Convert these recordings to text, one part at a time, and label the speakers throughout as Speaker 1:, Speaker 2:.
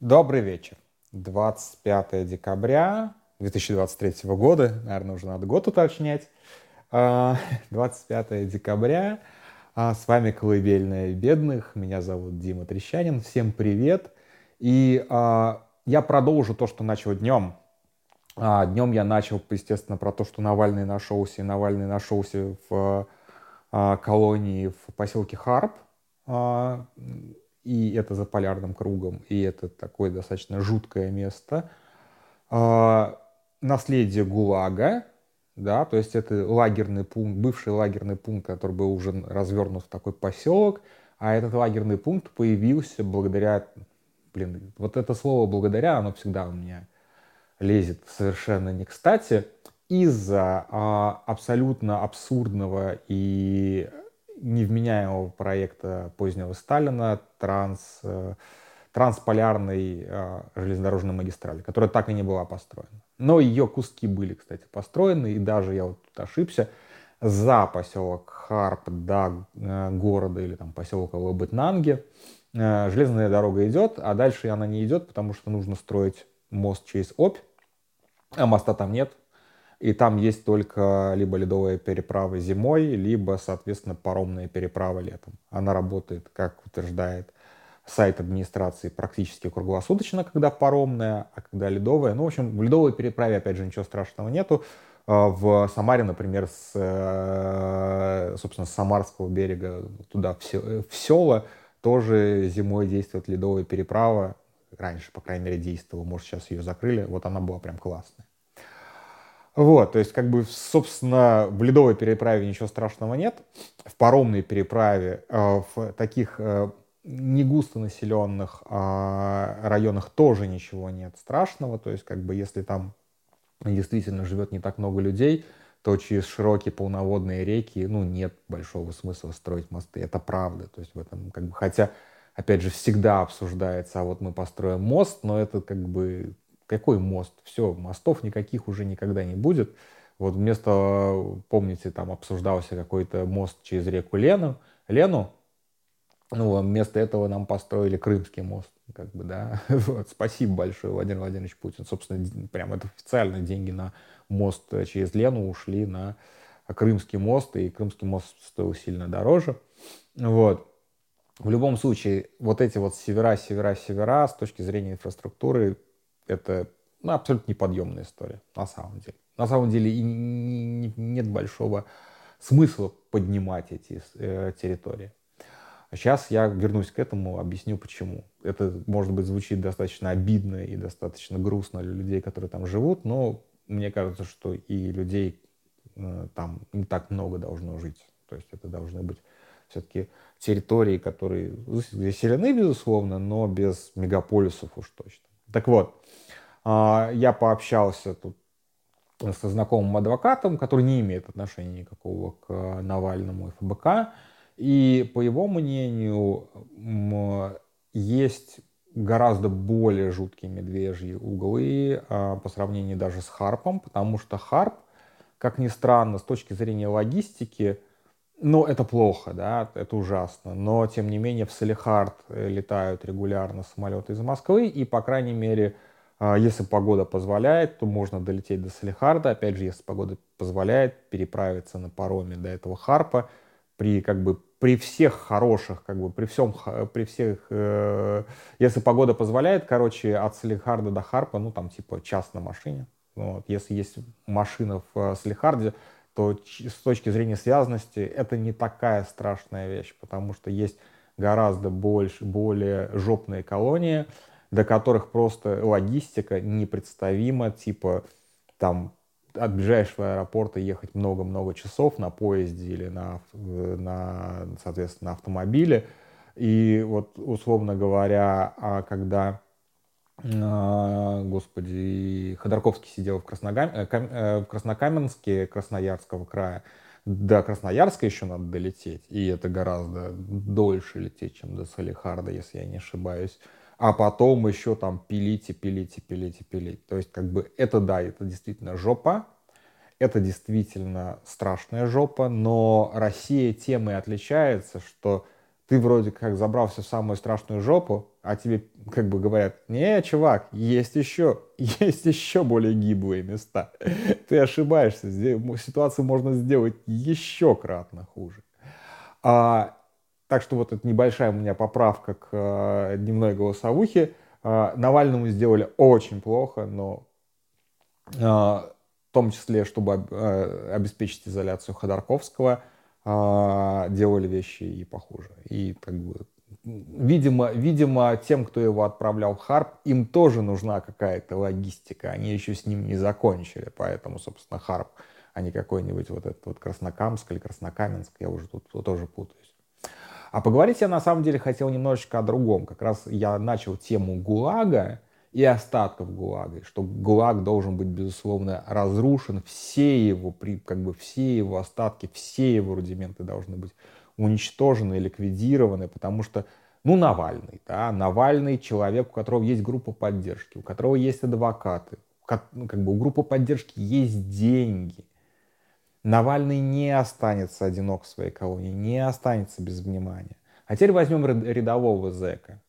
Speaker 1: Добрый вечер. 25 декабря 2023 года, наверное, уже надо год уточнять. 25 а, декабря. А, с вами Колыбельная бедных. Меня зовут Дима Трещанин. Всем привет. И а, я продолжу то, что начал днем. Днем я начал, естественно, про то, что Навальный нашелся. И Навальный нашелся в колонии в поселке Харп и это за полярным кругом, и это такое достаточно жуткое место. А, наследие ГУЛАГа, да, то есть это лагерный пункт, бывший лагерный пункт, который был уже развернут в такой поселок, а этот лагерный пункт появился благодаря, блин, вот это слово благодаря, оно всегда у меня лезет совершенно не кстати, из-за а, абсолютно абсурдного и невменяемого проекта позднего Сталина транс, э, трансполярной э, железнодорожной магистрали, которая так и не была построена. Но ее куски были, кстати, построены, и даже я вот тут ошибся, за поселок Харп до э, города или там поселка Лабытнанге железная дорога идет, а дальше она не идет, потому что нужно строить мост через Обь, а моста там нет, и там есть только либо ледовая переправа зимой, либо, соответственно, паромная переправа летом. Она работает, как утверждает сайт администрации, практически круглосуточно, когда паромная, а когда ледовая. Ну, в общем, в ледовой переправе, опять же, ничего страшного нету. А, в Самаре, например, с, э, собственно, с Самарского берега туда в села тоже зимой действует ледовая переправа. Раньше, по крайней мере, действовала. Может, сейчас ее закрыли. Вот она была прям классная. Вот, то есть, как бы, собственно, в ледовой переправе ничего страшного нет. В паромной переправе, э, в таких э, негустонаселенных э, районах тоже ничего нет страшного. То есть, как бы, если там действительно живет не так много людей, то через широкие полноводные реки, ну, нет большого смысла строить мосты. Это правда. То есть, в этом, как бы, хотя, опять же, всегда обсуждается, а вот мы построим мост, но это, как бы, какой мост? Все, мостов никаких уже никогда не будет. Вот вместо, помните, там обсуждался какой-то мост через реку Лену, Лену, ну, вместо этого нам построили Крымский мост, как бы, да. Вот, спасибо большое, Владимир Владимирович Путин. Собственно, прям это официально деньги на мост через Лену ушли на Крымский мост, и Крымский мост стоил сильно дороже. Вот. В любом случае, вот эти вот севера, севера, севера с точки зрения инфраструктуры это ну, абсолютно неподъемная история, на самом деле. На самом деле и нет большого смысла поднимать эти э, территории. Сейчас я вернусь к этому, объясню почему. Это, может быть, звучит достаточно обидно и достаточно грустно для людей, которые там живут, но мне кажется, что и людей э, там не так много должно жить. То есть это должны быть все-таки территории, которые заселены, безусловно, но без мегаполисов уж точно. Так вот, а, я пообщался тут со знакомым адвокатом, который не имеет отношения никакого к Навальному и ФБК. И по его мнению, есть гораздо более жуткие медвежьи углы а, по сравнению даже с Харпом, потому что Харп, как ни странно, с точки зрения логистики, ну, это плохо, да, это ужасно. Но, тем не менее, в Салихард э, летают регулярно самолеты из Москвы, и, по крайней мере, а, если погода позволяет, то можно долететь до Салихарда. Опять же, если погода позволяет, переправиться на пароме до этого Харпа. При, как бы, при всех хороших, как бы, при всем, при всех, э, если погода позволяет, короче, от Салихарда до Харпа, ну, там, типа, час на машине. Вот. Если есть машина в э, Салихарде, то с точки зрения связанности это не такая страшная вещь, потому что есть гораздо больше, более жопные колонии, до которых просто логистика непредставима, типа там от ближайшего аэропорта ехать много-много часов на поезде или на, на, соответственно, на автомобиле. И вот, условно говоря, а когда, господи, Ходорковский сидел в, Красногам... Э, э, в Краснокаменске Красноярского края, до Красноярска еще надо долететь, и это гораздо дольше лететь, чем до Салихарда, если я не ошибаюсь а потом еще там пилить и пилить и пилить. То есть как бы это да, это действительно жопа, это действительно страшная жопа, но Россия тем и отличается, что ты вроде как забрался в самую страшную жопу, а тебе как бы говорят, не, чувак, есть еще, есть еще более гиблые места. Ты ошибаешься, ситуацию можно сделать еще кратно хуже. А, так что вот эта небольшая у меня поправка к а, дневной голосовухе. А, Навальному сделали очень плохо, но а, в том числе, чтобы а, обеспечить изоляцию Ходорковского, а, делали вещи и похуже. И как бы видимо, видимо, тем, кто его отправлял в Харп, им тоже нужна какая-то логистика. Они еще с ним не закончили, поэтому, собственно, Харп, а не какой-нибудь вот этот вот Краснокамск или Краснокаменск, я уже тут тоже путаюсь. А поговорить я на самом деле хотел немножечко о другом. Как раз я начал тему ГУЛАГа и остатков ГУЛАГа, что ГУЛАГ должен быть, безусловно, разрушен, все его, как бы все его остатки, все его рудименты должны быть уничтожены, ликвидированы, потому что, ну, Навальный, да, Навальный человек, у которого есть группа поддержки, у которого есть адвокаты, ну, как бы у группы поддержки есть деньги. Навальный не останется одинок в своей колонии, не останется без внимания. А теперь возьмем рядового зэка.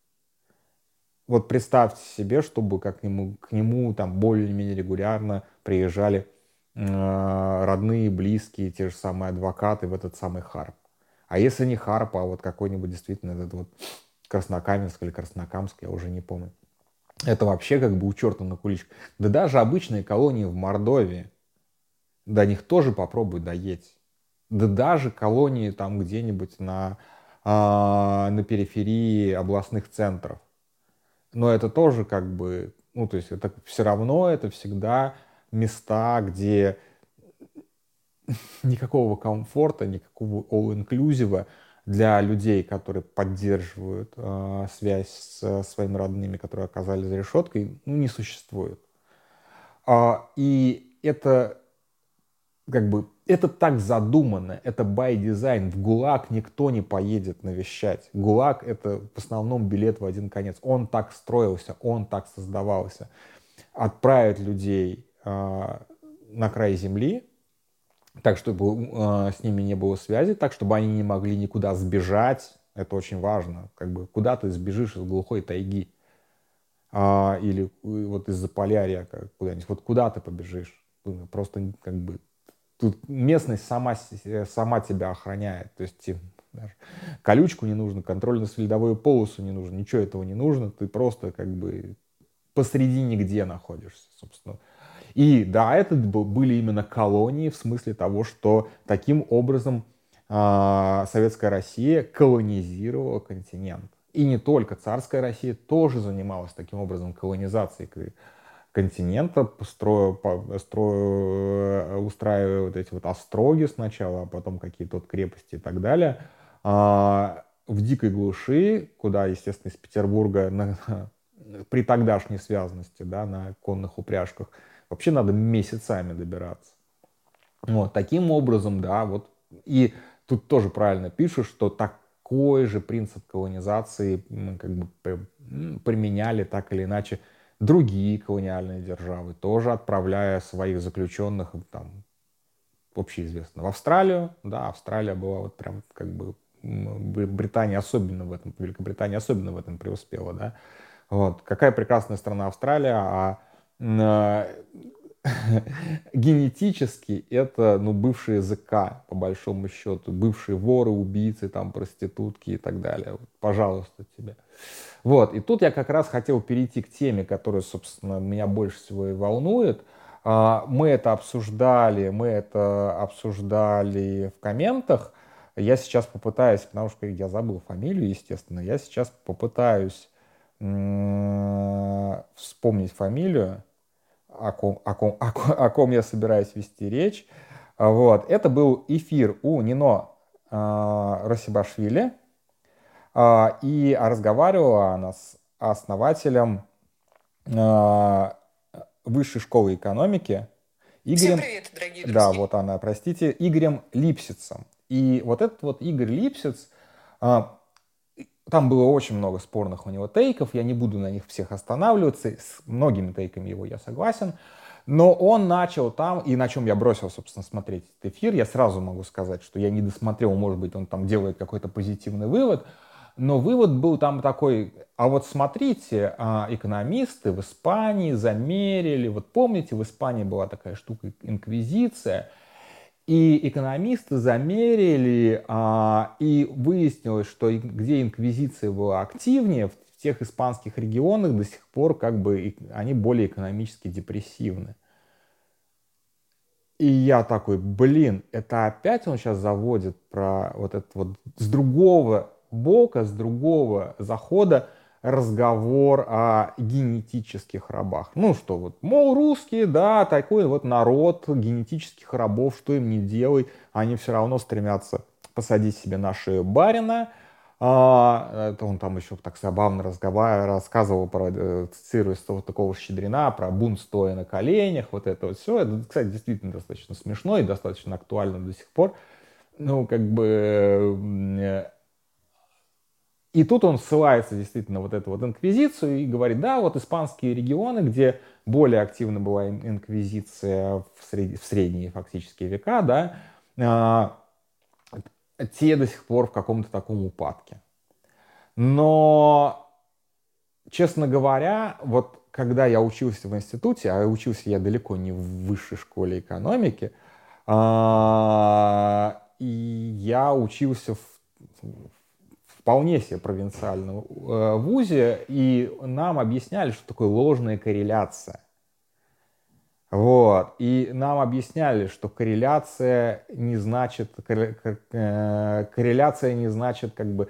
Speaker 1: Вот представьте себе, чтобы как к нему, к нему там более-менее регулярно приезжали э, родные, близкие, те же самые адвокаты в этот самый Харп. А если не Харп, а вот какой-нибудь действительно этот вот Краснокаменск или Краснокамск, я уже не помню. Это вообще как бы у черта на куличках. Да даже обычные колонии в Мордовии, до них тоже попробуй доедь. Да даже колонии там где-нибудь на, а, на периферии областных центров. Но это тоже как бы, ну то есть это все равно, это всегда места, где никакого комфорта, никакого all-inclusive для людей, которые поддерживают э, связь с своими родными, которые оказались за решеткой, ну, не существует. А, и это как бы это так задумано, это by design. В ГУЛАГ никто не поедет навещать. ГУЛАГ — это в основном билет в один конец. Он так строился, он так создавался. Отправить людей э, на край земли, так, чтобы э, с ними не было связи, так, чтобы они не могли никуда сбежать. Это очень важно. Как бы куда ты сбежишь из глухой тайги? А, или э, вот из-за полярия куда-нибудь. Вот куда ты побежишь? Просто как бы тут местность сама, сама тебя охраняет. То есть даже колючку не нужно, контрольно-следовую полосу не нужно, ничего этого не нужно. Ты просто как бы посреди нигде находишься, собственно. И да, это были именно колонии в смысле того, что таким образом э, Советская Россия колонизировала континент. И не только царская Россия тоже занималась таким образом колонизацией континента, строя, устраивая вот эти вот остроги сначала, а потом какие-то вот крепости и так далее. А, в дикой глуши, куда, естественно, из Петербурга на, при тогдашней связности, да, на конных упряжках – Вообще надо месяцами добираться. Вот, таким образом, да, вот. И тут тоже правильно пишут, что такой же принцип колонизации как бы применяли так или иначе другие колониальные державы, тоже отправляя своих заключенных там, общеизвестно, в Австралию. Да, Австралия была вот прям как бы Британия особенно в этом, Великобритания особенно в этом преуспела, да. Вот. Какая прекрасная страна Австралия, а генетически это ну, бывшие языка, по большому счету, бывшие воры, убийцы, там, проститутки и так далее. Вот, пожалуйста, тебе. Вот, и тут я как раз хотел перейти к теме, которая, собственно, меня больше всего и волнует. А, мы это обсуждали, мы это обсуждали в комментах. Я сейчас попытаюсь, потому что я забыл фамилию, естественно, я сейчас попытаюсь вспомнить фамилию о ком, о ком, о ком, о ком я собираюсь вести речь. Вот. Это был эфир у Нино э, Росибашвили. Э, и разговаривала она с основателем э, Высшей школы экономики Игорем...
Speaker 2: Всем привет, дорогие
Speaker 1: друзья. Да, вот она, простите, Игорем Липсицем. И вот этот вот Игорь Липсиц, там было очень много спорных у него тейков, я не буду на них всех останавливаться, с многими тейками его я согласен, но он начал там, и на чем я бросил, собственно, смотреть этот эфир, я сразу могу сказать, что я не досмотрел, может быть, он там делает какой-то позитивный вывод, Но вывод был там такой, а вот смотрите, а, экономисты в Испании замерили, вот помните, в Испании была такая штука инквизиция, и экономисты замерили, а, и выяснилось, что где инквизиция была активнее, в тех испанских регионах до сих пор как бы они более экономически депрессивны. И я такой, блин, это опять он сейчас заводит про вот это вот с другого бока, с другого захода разговор о генетических рабах. Ну что, вот, мол, русские, да, такой вот народ генетических рабов, что им не делай, они все равно стремятся посадить себе на шею барина, а, это он там еще так забавно разговаривал, рассказывал про, э, цитируя вот такого Щедрина, про бунт стоя на коленях, вот это вот все. Это, кстати, действительно достаточно смешно и достаточно актуально до сих пор. Ну, как бы... Э, и тут он ссылается действительно вот эту вот инквизицию и говорит, да, вот испанские регионы, где более активна была инквизиция в, сред... в средние фактически века, да, а, те до сих пор в каком-то таком упадке. Но, честно говоря, вот когда я учился в институте, а учился я далеко не в высшей школе экономики, а, и я учился в вполне себе провинциальном э, вузе, и нам объясняли, что такое ложная корреляция. Вот. И нам объясняли, что корреляция не значит, э, корреляция не значит как бы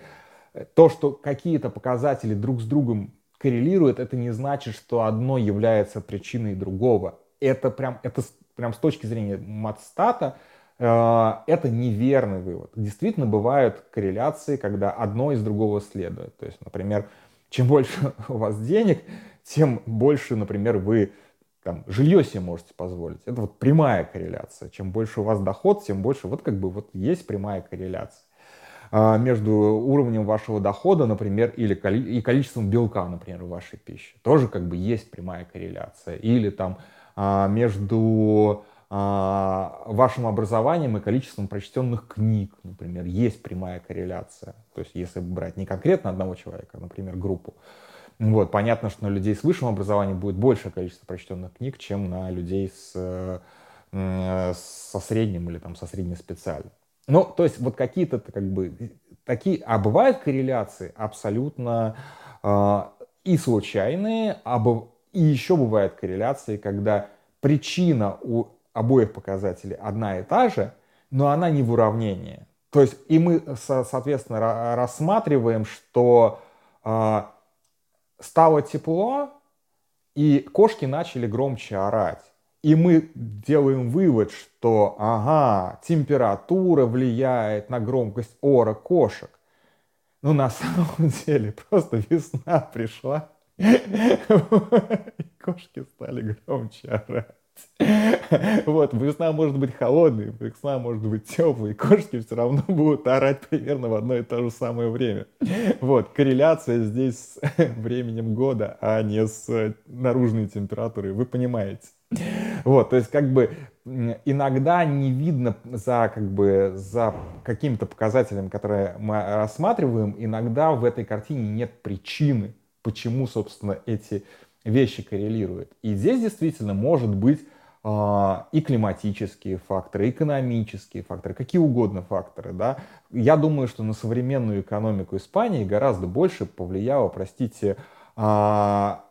Speaker 1: то, что какие-то показатели друг с другом коррелируют, это не значит, что одно является причиной другого. Это прям, это прям с точки зрения матстата, э, это неверный вывод. Действительно бывают корреляции, когда одно из другого следует. То есть, например, чем больше у вас денег, тем больше, например, вы там, жилье себе можете позволить. Это вот прямая корреляция. Чем больше у вас доход, тем больше, вот как бы вот есть прямая корреляция а, между уровнем вашего дохода, например, или и количеством белка, например, в вашей пище. Тоже как бы есть прямая корреляция. Или там а, между вашим образованием и количеством прочтенных книг, например, есть прямая корреляция. То есть если брать не конкретно одного человека, а, например, группу, вот, понятно, что на людей с высшим образованием будет большее количество прочтенных книг, чем на людей с, со средним или там со среднеспециальным. Ну, то есть вот какие-то как бы такие, а бывают корреляции абсолютно э, и случайные, а и еще бывают корреляции, когда причина у обоих показателей одна и та же, но она не в уравнении. То есть и мы, соответственно, рассматриваем, что э, стало тепло, и кошки начали громче орать. И мы делаем вывод, что ага, температура влияет на громкость ора кошек. Но на самом деле просто весна пришла, и кошки стали громче орать. Вот, весна может быть холодной, весна может быть теплой, кошки все равно будут орать примерно в одно и то же самое время. Вот, корреляция здесь с временем года, а не с наружной температурой, вы понимаете. Вот, то есть как бы иногда не видно за, как бы, за каким-то показателем, которые мы рассматриваем, иногда в этой картине нет причины, почему, собственно, эти вещи коррелируют. И здесь действительно может быть а, и климатические факторы, экономические факторы, какие угодно факторы. Да? Я думаю, что на современную экономику Испании гораздо больше повлияла, простите, а,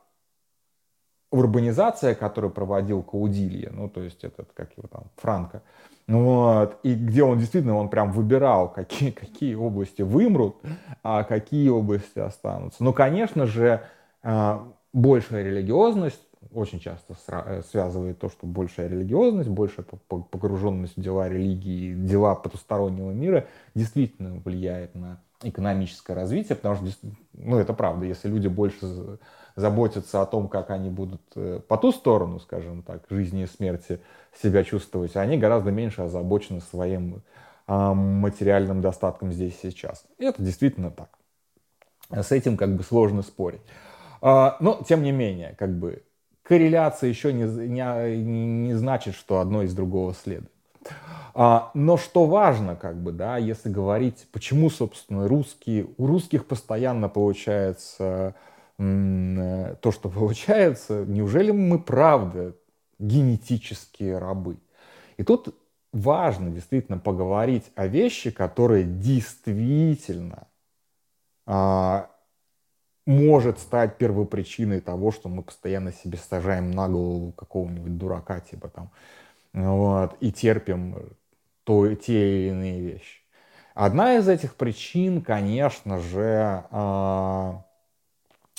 Speaker 1: урбанизация, которую проводил Каудилья, ну, то есть этот, как его там, Франко, вот, и где он действительно, он прям выбирал, какие, какие области вымрут, а какие области останутся. Ну, конечно же, а, большая религиозность, очень часто э, связывает то, что большая религиозность, большая погруженность в дела религии, дела потустороннего мира действительно влияет на экономическое развитие, потому что, ну, это правда, если люди больше заботятся о том, как они будут э, по ту сторону, скажем так, жизни и смерти себя чувствовать, они гораздо меньше озабочены своим а, материальным достатком здесь и сейчас. И это действительно так. С этим как бы сложно спорить. А, но, тем не менее, как бы корреляция еще не, не, не значит, что одно из другого следует. А, но что важно, как бы, да, если говорить, почему, собственно, русские, у русских постоянно получается то, что получается, неужели мы правда генетические рабы? И тут важно действительно поговорить о вещи, которые действительно а, может стать первопричиной того, что мы постоянно себе сажаем на голову какого-нибудь дурака, типа там, вот, и терпим то, те или иные вещи. Одна из этих причин, конечно же, а,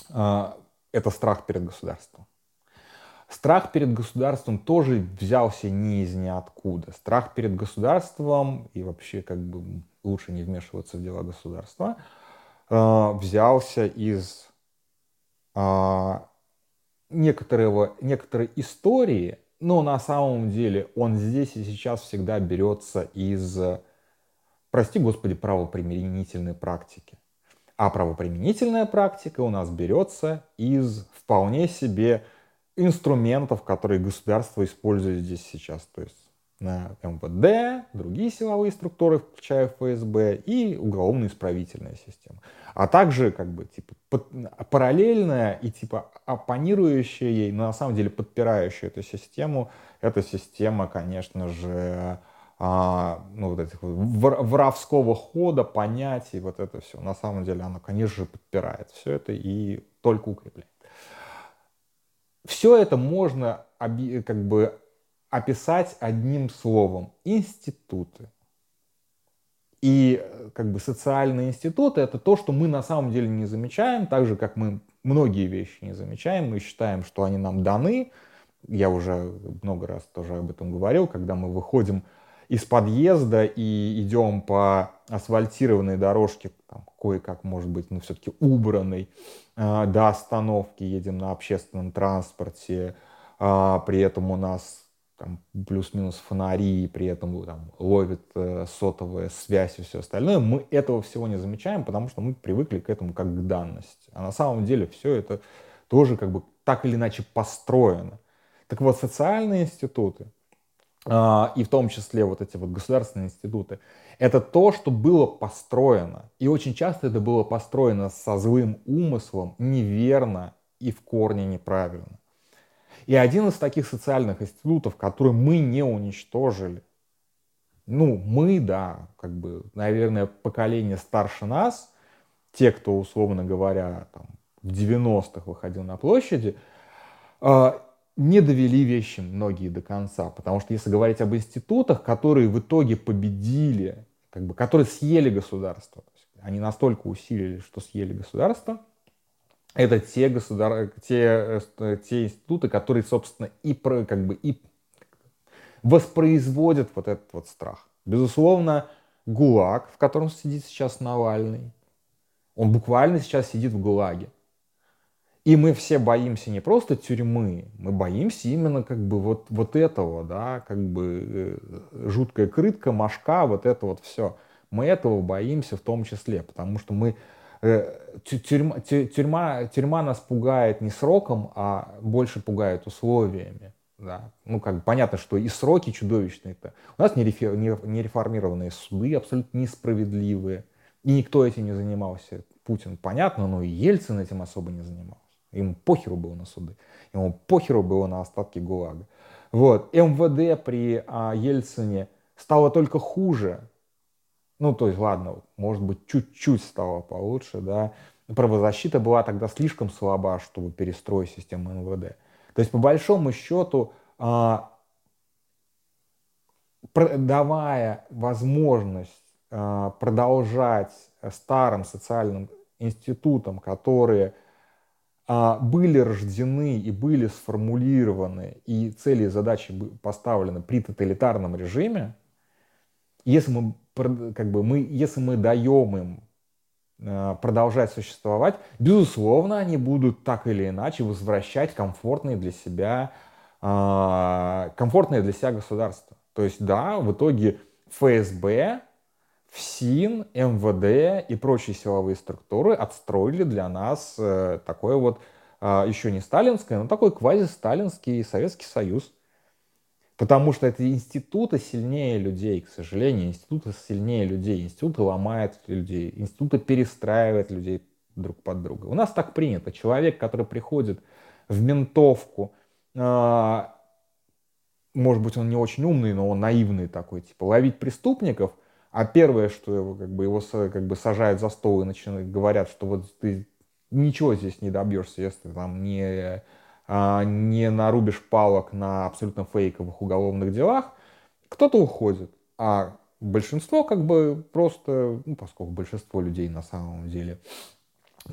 Speaker 1: а, это страх перед государством. Страх перед государством тоже взялся не из ниоткуда. Страх перед государством и вообще как бы лучше не вмешиваться в дела государства э, взялся из э, некоторого, некоторой истории, но на самом деле он здесь и сейчас всегда берется из, прости господи, правоприменительной практики. А правоприменительная практика у нас берется из вполне себе инструментов, которые государство использует здесь сейчас. То есть на МВД, другие силовые структуры, включая ФСБ и уголовно-исправительная система. А также как бы типа параллельная и типа оппонирующая ей, но на самом деле подпирающая эту систему, эта система, конечно же, а, ну, вот этих вот воровского хода, понятий, вот это все. На самом деле она, конечно же, подпирает все это и только укрепляет. Все это можно как бы описать одним словом. Институты. И как бы социальные институты это то, что мы на самом деле не замечаем, так же как мы многие вещи не замечаем, мы считаем, что они нам даны. Я уже много раз тоже об этом говорил, когда мы выходим из подъезда и идем по асфальтированной дорожке, там, кое-как, может быть, но все-таки убранной, э, до остановки, едем на общественном транспорте, э, при этом у нас там, плюс-минус фонари, при этом там, ловит э, сотовая связь и все остальное, мы этого всего не замечаем, потому что мы привыкли к этому как к данности. А на самом деле все это тоже как бы так или иначе построено. Так вот, социальные институты, а, и в том числе вот эти вот государственные институты, это то, что было построено. И очень часто это было построено со злым умыслом, неверно и в корне неправильно. И один из таких социальных институтов, который мы не уничтожили, ну, мы, да, как бы, наверное, поколение старше нас, те, кто, условно говоря, там, в 90-х выходил на площади, а, не довели вещи многие до конца. Потому что если говорить об институтах, которые в итоге победили, как бы, которые съели государство, они настолько усилили, что съели государство, это те, государ... те, э, те институты, которые, собственно, и, как бы, и воспроизводят вот этот вот страх. Безусловно, ГУЛАГ, в котором сидит сейчас Навальный, он буквально сейчас сидит в ГУЛАГе. И мы все боимся не просто тюрьмы, мы боимся именно как бы вот, вот этого, да, как бы э, жуткая крытка, мошка, вот это вот все. Мы этого боимся в том числе, потому что мы э, тюрьма, тюрьма, тюрьма нас пугает не сроком, а больше пугает условиями. Да. Ну, как понятно, что и сроки чудовищные-то. У нас нереформированные суды, абсолютно несправедливые. И никто этим не занимался. Путин, понятно, но и Ельцин этим особо не занимался. Ему похеру было на суды. Ему похеру было на остатки ГУЛАГа. Вот. МВД при а, Ельцине стало только хуже. Ну, то есть, ладно, может быть, чуть-чуть стало получше, да. Правозащита была тогда слишком слаба, чтобы перестроить систему МВД. То есть, по большому счету, а, давая возможность а, продолжать старым социальным институтам, которые а, были рождены и были сформулированы, и цели и задачи поставлены при тоталитарном режиме, если мы, как бы, мы, если мы даем им а, продолжать существовать, безусловно, они будут так или иначе возвращать комфортные для себя, а, комфортное для себя государство. То есть, да, в итоге ФСБ ФСИН, МВД и прочие силовые структуры отстроили для нас э, такое вот, а, еще не сталинское, но такой квазисталинский Советский Союз. Потому что это институты сильнее людей, к сожалению. Институты сильнее людей. Институты ломают людей. Институты перестраивают людей друг под друга. У нас так принято. Человек, который приходит в ментовку, э, может быть, он не очень умный, но он наивный такой, типа, ловить преступников, а первое, что его, как бы, его как бы сажают за стол и начинают, говорят, что вот ты ничего здесь не добьешься, если там не а, не нарубишь палок на абсолютно фейковых уголовных делах, кто-то уходит. А большинство как бы просто, ну, поскольку большинство людей на самом деле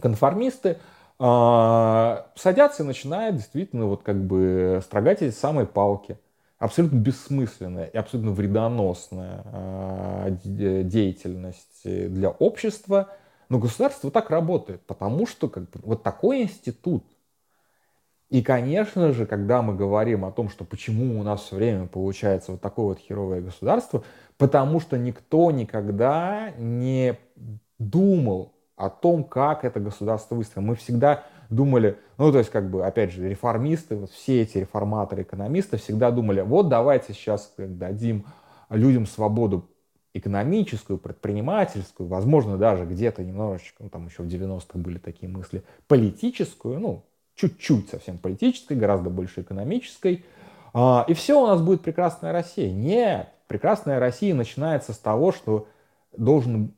Speaker 1: конформисты, э, садятся и начинают действительно вот как бы строгать эти самые палки. Абсолютно бессмысленная и абсолютно вредоносная э, деятельность для общества. Но государство так работает, потому что как бы, вот такой институт – и, конечно же, когда мы говорим о том, что почему у нас все время получается вот такое вот херовое государство, потому что никто никогда не думал о том, как это государство выстроено. Мы всегда думали, ну, то есть, как бы, опять же, реформисты, вот все эти реформаторы, экономисты всегда думали, вот давайте сейчас дадим людям свободу экономическую, предпринимательскую, возможно, даже где-то немножечко, ну, там еще в 90-х были такие мысли, политическую, ну, чуть-чуть совсем политической, гораздо больше экономической. А, и все, у нас будет прекрасная Россия. Нет, прекрасная Россия начинается с того, что должен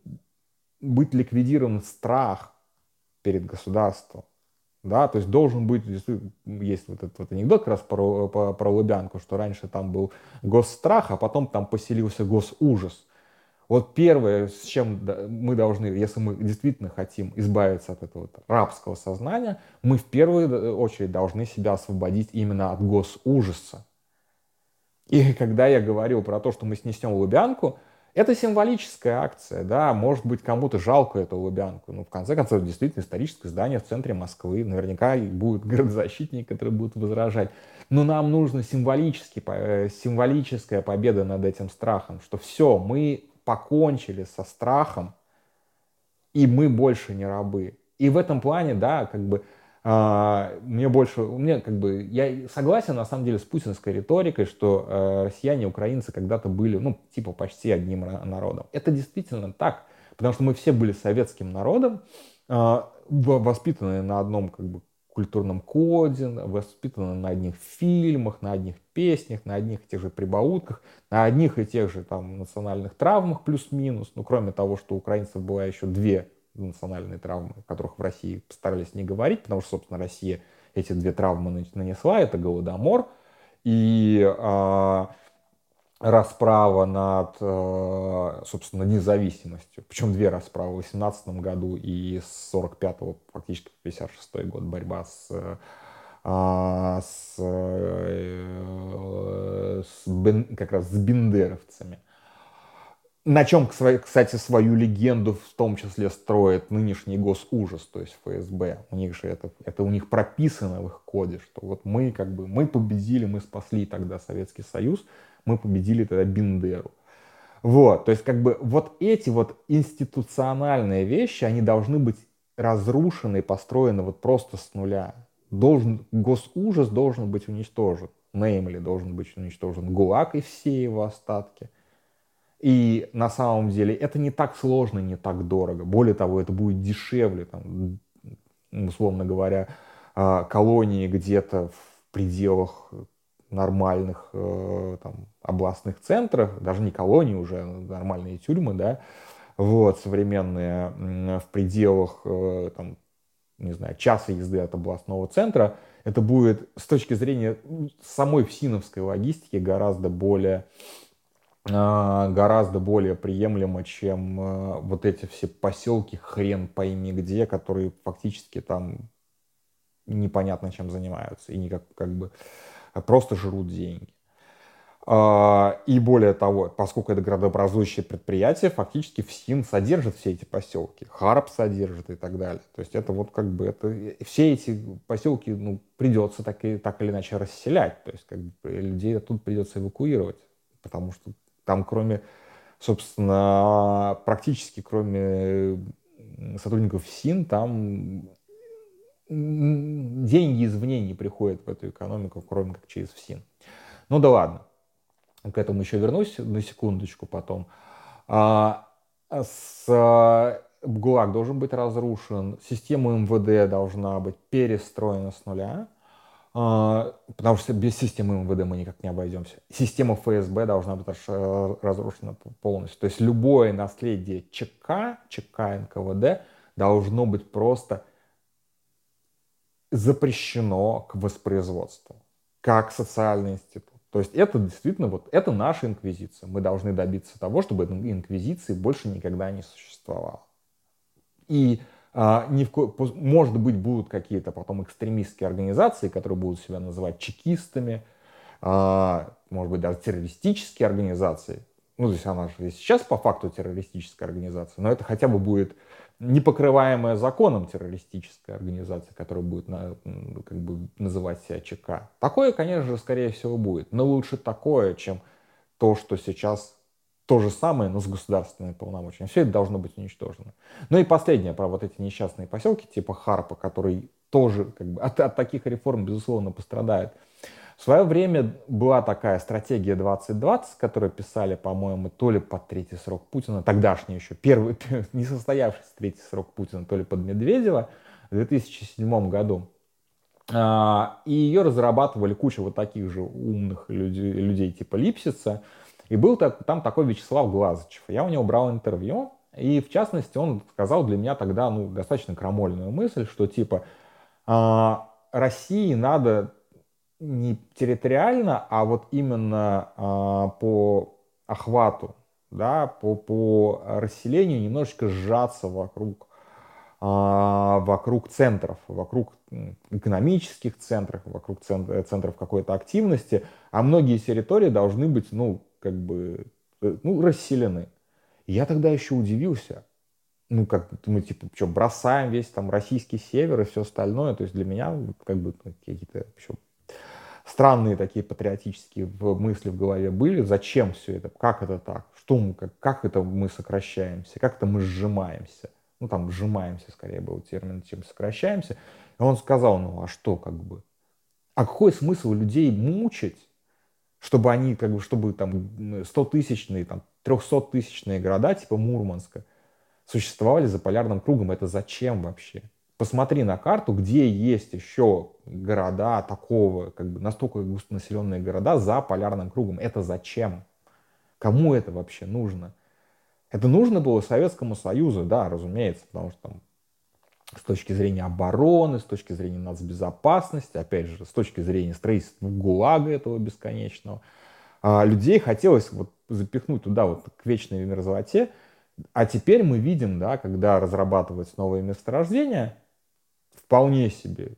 Speaker 1: быть ликвидирован страх перед государством. Да, то есть должен быть, есть вот этот вот анекдот как раз про, про, про Лубянку, что раньше там был госстрах, а потом там поселился госужас. Вот первое, с чем мы должны, если мы действительно хотим избавиться от этого рабского сознания, мы в первую очередь должны себя освободить именно от госужаса. И когда я говорил про то, что мы снесем Лубянку, это символическая акция, да, может быть, кому-то жалко эту Лубянку, но в конце концов, действительно, историческое здание в центре Москвы, наверняка будет городозащитник, который будет возражать. Но нам нужна э, символическая победа над этим страхом, что все, мы покончили со страхом, и мы больше не рабы. И в этом плане, да, как бы э, мне больше, мне как бы, я согласен на самом деле с путинской риторикой, что э, россияне и украинцы когда-то были, ну, типа почти одним народом. Это действительно так, потому что мы все были советским народом, э, воспитанные на одном как бы культурном коде, воспитаны на одних фильмах, на одних песнях, на одних и тех же прибаутках, на одних и тех же там национальных травмах плюс-минус. Ну, кроме того, что у украинцев была еще две национальные травмы, о которых в России постарались не говорить, потому что, собственно, Россия эти две травмы нанесла. Это Голодомор и а, расправа над, э, собственно, независимостью. Причем две расправы в 18 году и с 45 фактически по 56 год борьба с, э, а, с, э, с как раз с бендеровцами. На чем, кстати, свою легенду в том числе строит нынешний госужас, то есть ФСБ. У них же это, это у них прописано в их коде, что вот мы как бы, мы победили, мы спасли тогда Советский Союз, мы победили тогда Биндеру. Вот, то есть как бы вот эти вот институциональные вещи, они должны быть разрушены и построены вот просто с нуля. Должен, госужас должен быть уничтожен. Неймли должен быть уничтожен. ГУЛАГ и все его остатки. И на самом деле это не так сложно, не так дорого. Более того, это будет дешевле, там, условно говоря, а, колонии где-то в пределах нормальных э, там, областных центрах, даже не колонии уже, а нормальные тюрьмы, да, вот, современные, в пределах, э, там, не знаю, часа езды от областного центра, это будет с точки зрения самой всиновской логистики гораздо более а, гораздо более приемлемо, чем э, вот эти все поселки хрен пойми где, которые фактически там непонятно чем занимаются и никак как бы просто жрут деньги. А, и более того, поскольку это градообразующее предприятие, фактически ФСИН содержит все эти поселки, ХАРП содержит и так далее. То есть это вот как бы это, все эти поселки ну, придется так, и, так или иначе расселять. То есть как бы людей тут придется эвакуировать, потому что там кроме, собственно, практически кроме сотрудников ФСИН, там деньги извне не приходят в эту экономику, кроме как через ФСИН. Ну да ладно. к этому еще вернусь на секундочку потом. А, с, а, ГУЛАГ должен быть разрушен, система МВД должна быть перестроена с нуля, а, потому что без системы МВД мы никак не обойдемся. Система ФСБ должна быть разрушена полностью. То есть любое наследие ЧК, ЧК НКВД должно быть просто запрещено к воспроизводству, как социальный институт. То есть это действительно вот это наша инквизиция. Мы должны добиться того, чтобы инквизиции больше никогда не существовало. И а, ни в ко... может быть будут какие-то потом экстремистские организации, которые будут себя называть чекистами, а, может быть даже террористические организации. Ну, то есть она же сейчас по факту террористическая организация, но это хотя бы будет непокрываемая законом террористическая организация, которая будет на, как бы называть себя ЧК. Такое, конечно же, скорее всего будет. Но лучше такое, чем то, что сейчас то же самое, но с государственными полномочиями. Все это должно быть уничтожено. Ну и последнее про вот эти несчастные поселки типа Харпа, который тоже как бы, от, от таких реформ, безусловно, пострадает. В свое время была такая стратегия 2020, которую писали, по-моему, то ли под третий срок Путина, тогдашний еще, первый, не состоявшийся третий срок Путина, то ли под Медведева в 2007 году. А, и ее разрабатывали куча вот таких же умных людей, людей типа Липсица. И был там такой Вячеслав Глазычев. Я у него брал интервью, и в частности он сказал для меня тогда ну, достаточно крамольную мысль, что типа а, России надо не территориально, а вот именно а, по охвату, да, по, по расселению немножечко сжаться вокруг, а, вокруг центров, вокруг экономических центров, вокруг центр, центров какой-то активности, а многие территории должны быть, ну, как бы, э, ну, расселены. я тогда еще удивился, ну, как мы, типа, что, бросаем весь там российский север и все остальное, то есть для меня, как бы, какие-то еще странные такие патриотические мысли в голове были. Зачем все это? Как это так? Что мы, как, как это мы сокращаемся? Как это мы сжимаемся? Ну, там, сжимаемся, скорее был термин, чем сокращаемся. И он сказал, ну, а что, как бы? А какой смысл людей мучить, чтобы они, как бы, чтобы там 100-тысячные, там, 300-тысячные города, типа Мурманска, существовали за полярным кругом? Это зачем вообще? Посмотри на карту, где есть еще города такого, как бы настолько густонаселенные города за полярным кругом. Это зачем? Кому это вообще нужно? Это нужно было Советскому Союзу, да, разумеется, потому что там с точки зрения обороны, с точки зрения нацбезопасности, опять же, с точки зрения строительства ГУЛАГа этого бесконечного, а людей хотелось вот запихнуть туда вот к вечной мерзлоте, а теперь мы видим, да, когда разрабатываются новые месторождения, вполне себе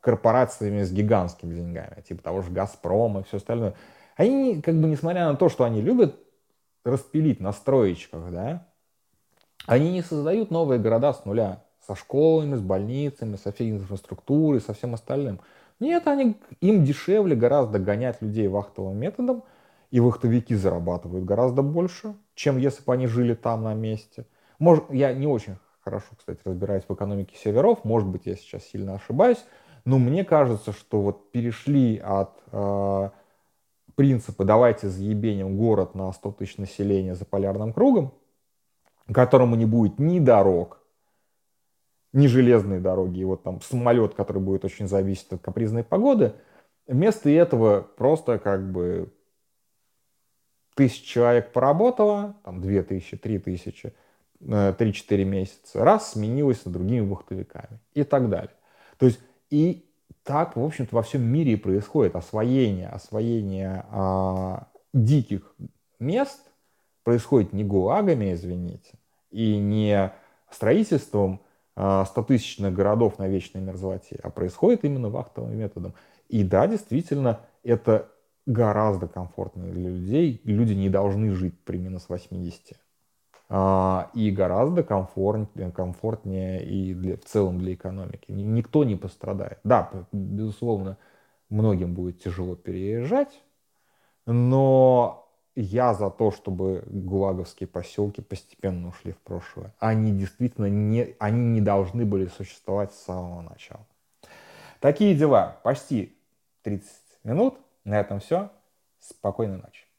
Speaker 1: корпорациями с гигантскими деньгами, типа того же Газпрома и все остальное. Они, как бы, несмотря на то, что они любят распилить на строечках, да, они не создают новые города с нуля, со школами, с больницами, со всей инфраструктурой, со всем остальным. Нет, они, им дешевле гораздо гонять людей вахтовым методом, и вахтовики зарабатывают гораздо больше, чем если бы они жили там на месте. Может, я не очень хорошо, кстати, разбираюсь в экономике северов, может быть, я сейчас сильно ошибаюсь, но мне кажется, что вот перешли от э, принципа «давайте заебеним город на 100 тысяч населения за полярным кругом», которому не будет ни дорог, ни железной дороги, и вот там самолет, который будет очень зависеть от капризной погоды, вместо этого просто как бы тысяч человек поработало, там две тысячи, три тысячи, 3-4 э, месяца, раз сменилась на другими вахтовиками и так далее. То есть и так, в общем-то, во всем мире и происходит освоение, освоение а, диких мест происходит не гулагами, извините, и не строительством а, 100-тысячных городов на вечной мерзлоте, а происходит именно вахтовым методом. И да, действительно, это гораздо комфортнее для людей. Люди не должны жить при минус 80. А, и гораздо комфортнее, и для, в целом для экономики. Никто не пострадает. Да, безусловно, многим будет тяжело переезжать, но я за то, чтобы гулаговские поселки постепенно ушли в прошлое. Они действительно не, они не должны были существовать с самого начала. Такие дела. Почти 30 минут. На этом все. Спокойной ночи.